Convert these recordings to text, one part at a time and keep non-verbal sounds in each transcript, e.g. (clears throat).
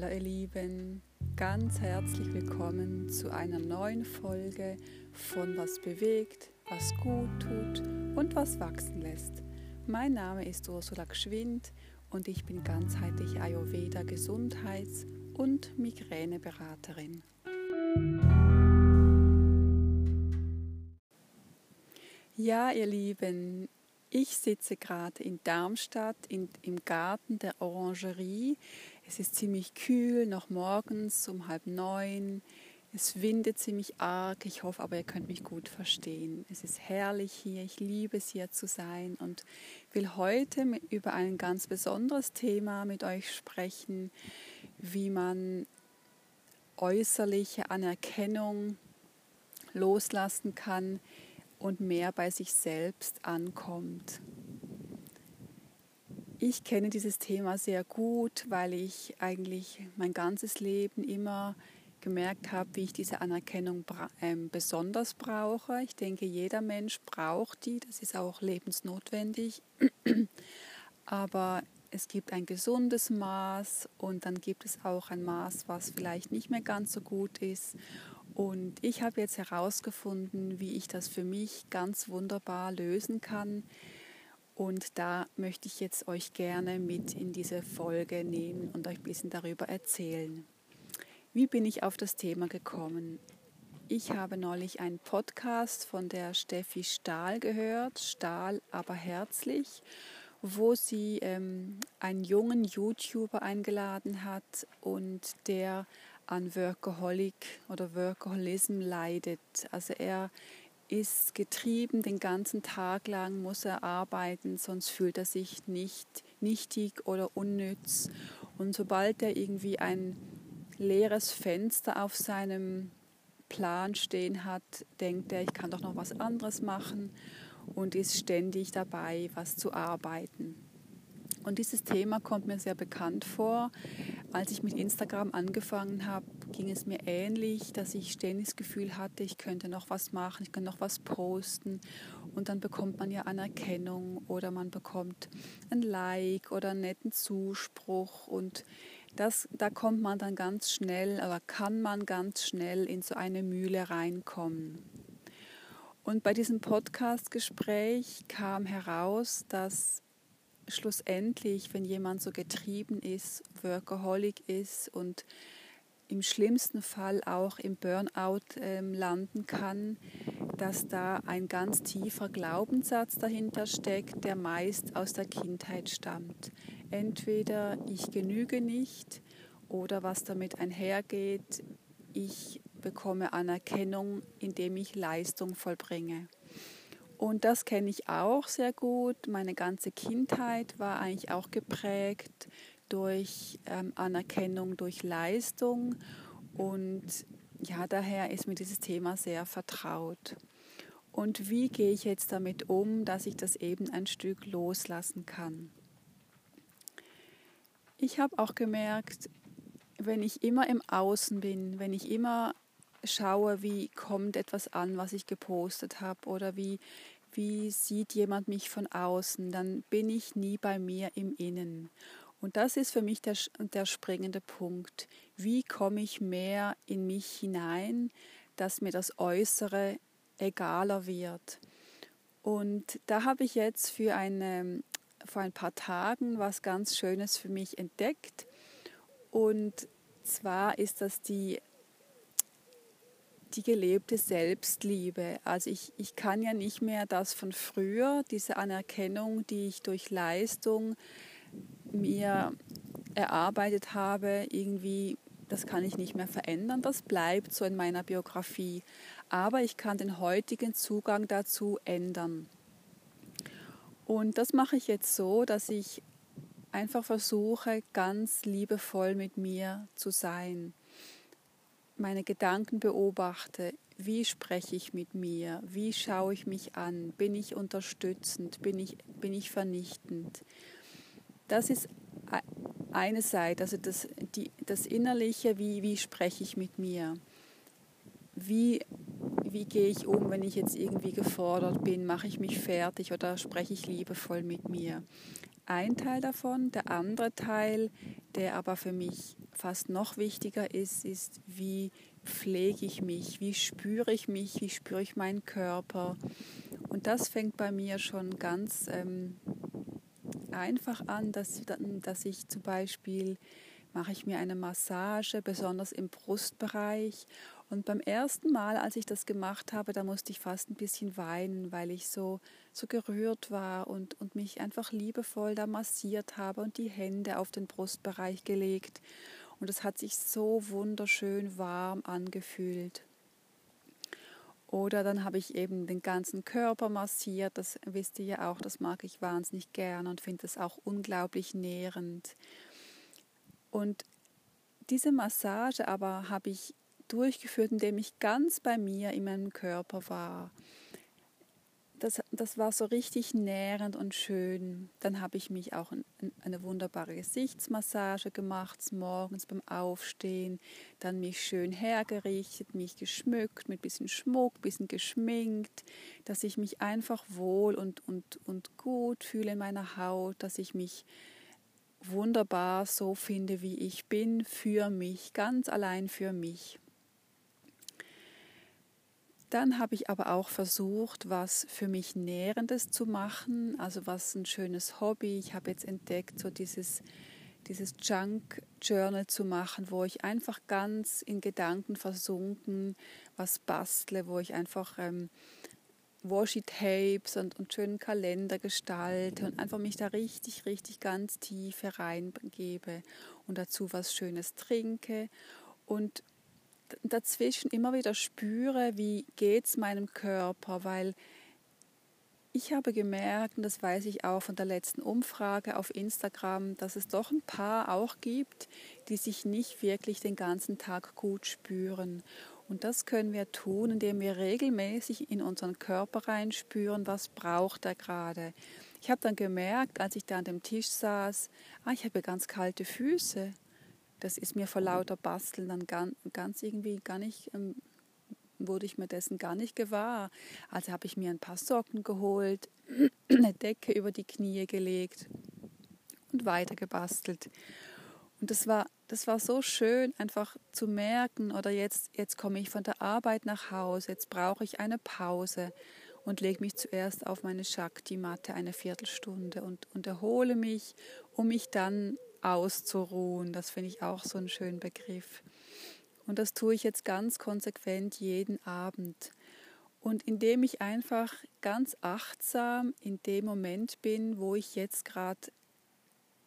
Hallo ihr Lieben, ganz herzlich willkommen zu einer neuen Folge von Was bewegt, was gut tut und was wachsen lässt. Mein Name ist Ursula Gschwind und ich bin ganzheitliche Ayurveda Gesundheits- und Migräneberaterin. Ja, ihr Lieben, ich sitze gerade in Darmstadt in, im Garten der Orangerie. Es ist ziemlich kühl, noch morgens um halb neun. Es windet ziemlich arg. Ich hoffe aber, ihr könnt mich gut verstehen. Es ist herrlich hier. Ich liebe es hier zu sein und will heute über ein ganz besonderes Thema mit euch sprechen, wie man äußerliche Anerkennung loslassen kann, und mehr bei sich selbst ankommt. Ich kenne dieses Thema sehr gut, weil ich eigentlich mein ganzes Leben immer gemerkt habe, wie ich diese Anerkennung äh, besonders brauche. Ich denke, jeder Mensch braucht die, das ist auch lebensnotwendig. (clears throat) Aber es gibt ein gesundes Maß und dann gibt es auch ein Maß, was vielleicht nicht mehr ganz so gut ist. Und ich habe jetzt herausgefunden, wie ich das für mich ganz wunderbar lösen kann. Und da möchte ich jetzt euch gerne mit in diese Folge nehmen und euch ein bisschen darüber erzählen. Wie bin ich auf das Thema gekommen? Ich habe neulich einen Podcast von der Steffi Stahl gehört, Stahl aber herzlich, wo sie ähm, einen jungen YouTuber eingeladen hat und der an Workaholic oder Workaholism leidet. Also er ist getrieben, den ganzen Tag lang muss er arbeiten, sonst fühlt er sich nicht nichtig oder unnütz. Und sobald er irgendwie ein leeres Fenster auf seinem Plan stehen hat, denkt er, ich kann doch noch was anderes machen und ist ständig dabei, was zu arbeiten. Und dieses Thema kommt mir sehr bekannt vor. Als ich mit Instagram angefangen habe, ging es mir ähnlich, dass ich ständig das Gefühl hatte, ich könnte noch was machen, ich könnte noch was posten. Und dann bekommt man ja Anerkennung oder man bekommt ein Like oder einen netten Zuspruch. Und das, da kommt man dann ganz schnell, oder kann man ganz schnell in so eine Mühle reinkommen. Und bei diesem Podcast-Gespräch kam heraus, dass schlussendlich, wenn jemand so getrieben ist, Workaholic ist und im schlimmsten Fall auch im Burnout äh, landen kann, dass da ein ganz tiefer Glaubenssatz dahinter steckt, der meist aus der Kindheit stammt. Entweder ich genüge nicht oder was damit einhergeht, ich bekomme Anerkennung, indem ich Leistung vollbringe. Und das kenne ich auch sehr gut. Meine ganze Kindheit war eigentlich auch geprägt durch ähm, Anerkennung, durch Leistung. Und ja, daher ist mir dieses Thema sehr vertraut. Und wie gehe ich jetzt damit um, dass ich das eben ein Stück loslassen kann? Ich habe auch gemerkt, wenn ich immer im Außen bin, wenn ich immer schaue, wie kommt etwas an, was ich gepostet habe oder wie, wie sieht jemand mich von außen, dann bin ich nie bei mir im Innen. Und das ist für mich der, der springende Punkt. Wie komme ich mehr in mich hinein, dass mir das Äußere egaler wird? Und da habe ich jetzt für eine, vor ein paar Tagen was ganz Schönes für mich entdeckt. Und zwar ist das die die gelebte Selbstliebe. Also ich, ich kann ja nicht mehr das von früher, diese Anerkennung, die ich durch Leistung mir erarbeitet habe, irgendwie, das kann ich nicht mehr verändern, das bleibt so in meiner Biografie. Aber ich kann den heutigen Zugang dazu ändern. Und das mache ich jetzt so, dass ich einfach versuche, ganz liebevoll mit mir zu sein meine Gedanken beobachte, wie spreche ich mit mir, wie schaue ich mich an, bin ich unterstützend, bin ich, bin ich vernichtend. Das ist eine Seite, also das, die, das Innerliche, wie, wie spreche ich mit mir, wie, wie gehe ich um, wenn ich jetzt irgendwie gefordert bin, mache ich mich fertig oder spreche ich liebevoll mit mir. Ein Teil davon, der andere Teil, der aber für mich fast noch wichtiger ist, ist, wie pflege ich mich, wie spüre ich mich, wie spüre ich meinen Körper. Und das fängt bei mir schon ganz ähm, einfach an, dass, dass ich zum Beispiel mache ich mir eine Massage, besonders im Brustbereich. Und beim ersten Mal, als ich das gemacht habe, da musste ich fast ein bisschen weinen, weil ich so, so gerührt war und, und mich einfach liebevoll da massiert habe und die Hände auf den Brustbereich gelegt. Und es hat sich so wunderschön warm angefühlt. Oder dann habe ich eben den ganzen Körper massiert. Das wisst ihr ja auch, das mag ich wahnsinnig gern und finde es auch unglaublich nährend. Und diese Massage aber habe ich durchgeführt, indem ich ganz bei mir in meinem Körper war das, das war so richtig nährend und schön. Dann habe ich mich auch in, in eine wunderbare Gesichtsmassage gemacht, morgens beim Aufstehen, dann mich schön hergerichtet, mich geschmückt mit bisschen Schmuck, bisschen geschminkt, dass ich mich einfach wohl und, und, und gut fühle in meiner Haut, dass ich mich wunderbar so finde, wie ich bin, für mich, ganz allein für mich. Dann habe ich aber auch versucht, was für mich Nährendes zu machen, also was ein schönes Hobby. Ich habe jetzt entdeckt, so dieses, dieses Junk Journal zu machen, wo ich einfach ganz in Gedanken versunken was bastle, wo ich einfach ähm, Washi-Tapes und, und schönen Kalender gestalte und einfach mich da richtig, richtig ganz tief hereingebe und dazu was Schönes trinke. Und dazwischen immer wieder spüre, wie geht es meinem Körper, weil ich habe gemerkt, und das weiß ich auch von der letzten Umfrage auf Instagram, dass es doch ein paar auch gibt, die sich nicht wirklich den ganzen Tag gut spüren. Und das können wir tun, indem wir regelmäßig in unseren Körper reinspüren, was braucht er gerade. Ich habe dann gemerkt, als ich da an dem Tisch saß, ah, ich habe ganz kalte Füße das ist mir vor lauter Basteln dann ganz, ganz irgendwie gar nicht, ähm, wurde ich mir dessen gar nicht gewahr. Also habe ich mir ein paar Socken geholt, (clears throat) eine Decke über die Knie gelegt und weiter gebastelt. Und das war, das war so schön, einfach zu merken, oder jetzt, jetzt komme ich von der Arbeit nach Hause, jetzt brauche ich eine Pause und lege mich zuerst auf meine Shakti-Matte eine Viertelstunde und, und erhole mich, um mich dann auszuruhen. Das finde ich auch so einen schönen Begriff. Und das tue ich jetzt ganz konsequent jeden Abend. Und indem ich einfach ganz achtsam in dem Moment bin, wo ich jetzt gerade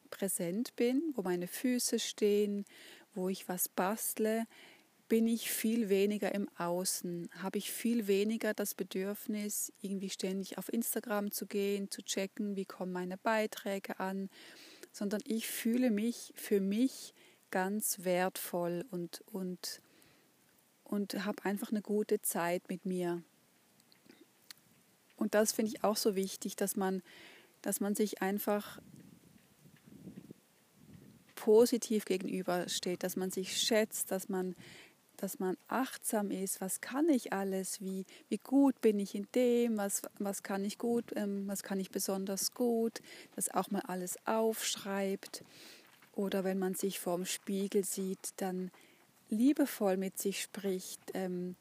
präsent bin, wo meine Füße stehen, wo ich was bastle, bin ich viel weniger im Außen, habe ich viel weniger das Bedürfnis, irgendwie ständig auf Instagram zu gehen, zu checken, wie kommen meine Beiträge an, sondern ich fühle mich für mich ganz wertvoll und, und, und habe einfach eine gute Zeit mit mir. Und das finde ich auch so wichtig, dass man, dass man sich einfach positiv gegenübersteht, dass man sich schätzt, dass man dass man achtsam ist, was kann ich alles, wie, wie gut bin ich in dem, was, was kann ich gut, ähm, was kann ich besonders gut, dass auch mal alles aufschreibt. Oder wenn man sich vorm Spiegel sieht, dann liebevoll mit sich spricht ähm,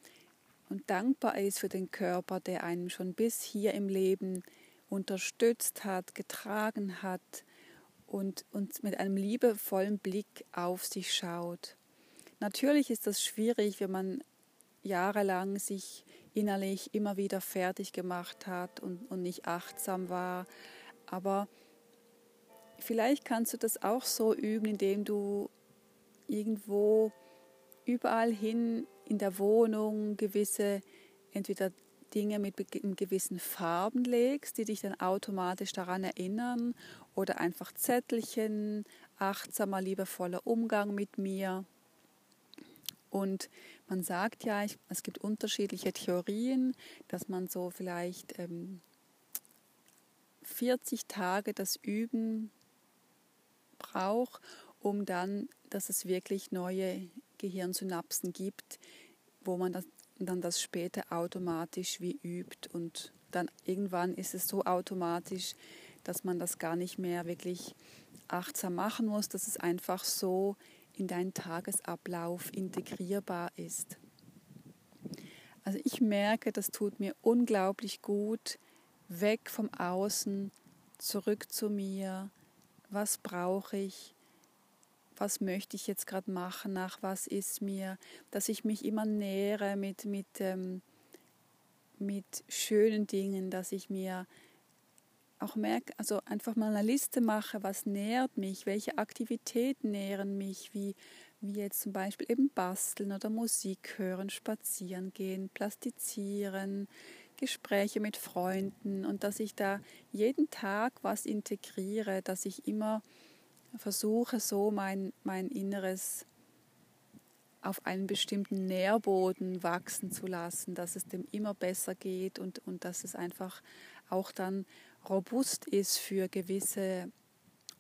und dankbar ist für den Körper, der einem schon bis hier im Leben unterstützt hat, getragen hat und, und mit einem liebevollen Blick auf sich schaut. Natürlich ist das schwierig, wenn man jahrelang sich innerlich immer wieder fertig gemacht hat und, und nicht achtsam war. Aber vielleicht kannst du das auch so üben, indem du irgendwo überall hin in der Wohnung gewisse entweder Dinge mit gewissen Farben legst, die dich dann automatisch daran erinnern oder einfach Zettelchen, achtsamer, liebevoller Umgang mit mir und man sagt ja, es gibt unterschiedliche Theorien, dass man so vielleicht ähm, 40 Tage das Üben braucht, um dann, dass es wirklich neue Gehirnsynapsen gibt, wo man das, dann das später automatisch wie übt. Und dann irgendwann ist es so automatisch, dass man das gar nicht mehr wirklich achtsam machen muss, dass es einfach so in deinen Tagesablauf integrierbar ist. Also ich merke, das tut mir unglaublich gut, weg vom Außen, zurück zu mir. Was brauche ich? Was möchte ich jetzt gerade machen? Nach was ist mir? Dass ich mich immer nähere mit, mit, ähm, mit schönen Dingen, dass ich mir auch merke, also einfach mal eine Liste mache, was nährt mich, welche Aktivitäten nähren mich, wie, wie jetzt zum Beispiel eben basteln oder Musik hören, spazieren gehen, plastizieren, Gespräche mit Freunden und dass ich da jeden Tag was integriere, dass ich immer versuche, so mein, mein Inneres auf einen bestimmten Nährboden wachsen zu lassen, dass es dem immer besser geht und, und dass es einfach auch dann robust ist für gewisse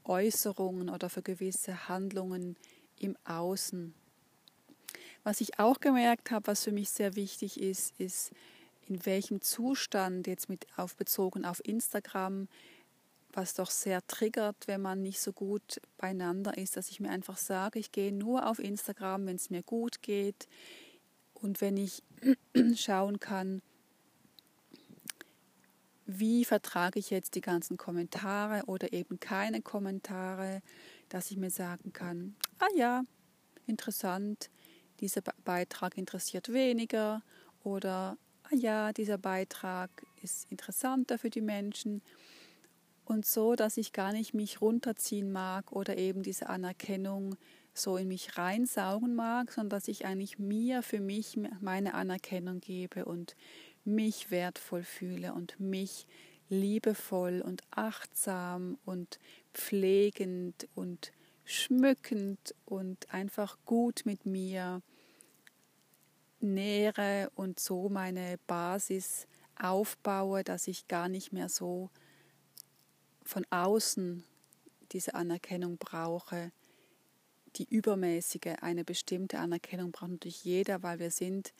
Äußerungen oder für gewisse Handlungen im Außen. Was ich auch gemerkt habe, was für mich sehr wichtig ist, ist, in welchem Zustand, jetzt mit aufbezogen auf Instagram, was doch sehr triggert, wenn man nicht so gut beieinander ist, dass ich mir einfach sage, ich gehe nur auf Instagram, wenn es mir gut geht und wenn ich (clears throat) schauen kann, wie vertrage ich jetzt die ganzen Kommentare oder eben keine Kommentare, dass ich mir sagen kann, ah ja, interessant, dieser Beitrag interessiert weniger oder ah ja, dieser Beitrag ist interessanter für die Menschen und so, dass ich gar nicht mich runterziehen mag oder eben diese Anerkennung so in mich reinsaugen mag, sondern dass ich eigentlich mir für mich meine Anerkennung gebe und mich wertvoll fühle und mich liebevoll und achtsam und pflegend und schmückend und einfach gut mit mir nähere und so meine Basis aufbaue, dass ich gar nicht mehr so von außen diese Anerkennung brauche, die übermäßige, eine bestimmte Anerkennung braucht natürlich jeder, weil wir sind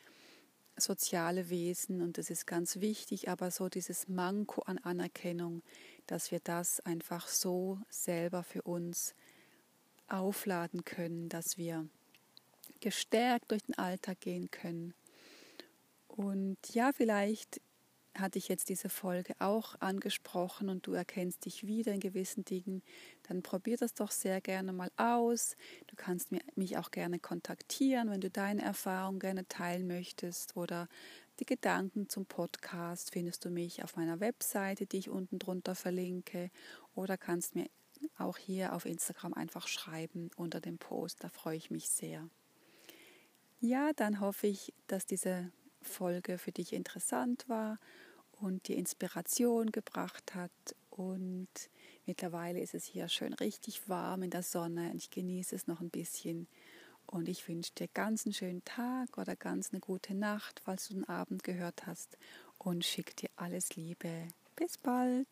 soziale Wesen und das ist ganz wichtig, aber so dieses Manko an Anerkennung, dass wir das einfach so selber für uns aufladen können, dass wir gestärkt durch den Alltag gehen können. Und ja, vielleicht hatte ich jetzt diese Folge auch angesprochen und du erkennst dich wieder in gewissen Dingen, dann probier das doch sehr gerne mal aus. Du kannst mich auch gerne kontaktieren, wenn du deine Erfahrung gerne teilen möchtest oder die Gedanken zum Podcast findest du mich auf meiner Webseite, die ich unten drunter verlinke oder kannst mir auch hier auf Instagram einfach schreiben unter dem Post, da freue ich mich sehr. Ja, dann hoffe ich, dass diese Folge für dich interessant war und dir Inspiration gebracht hat. Und mittlerweile ist es hier schön richtig warm in der Sonne. Ich genieße es noch ein bisschen. Und ich wünsche dir ganz einen schönen Tag oder ganz eine gute Nacht, falls du den Abend gehört hast. Und schicke dir alles Liebe. Bis bald.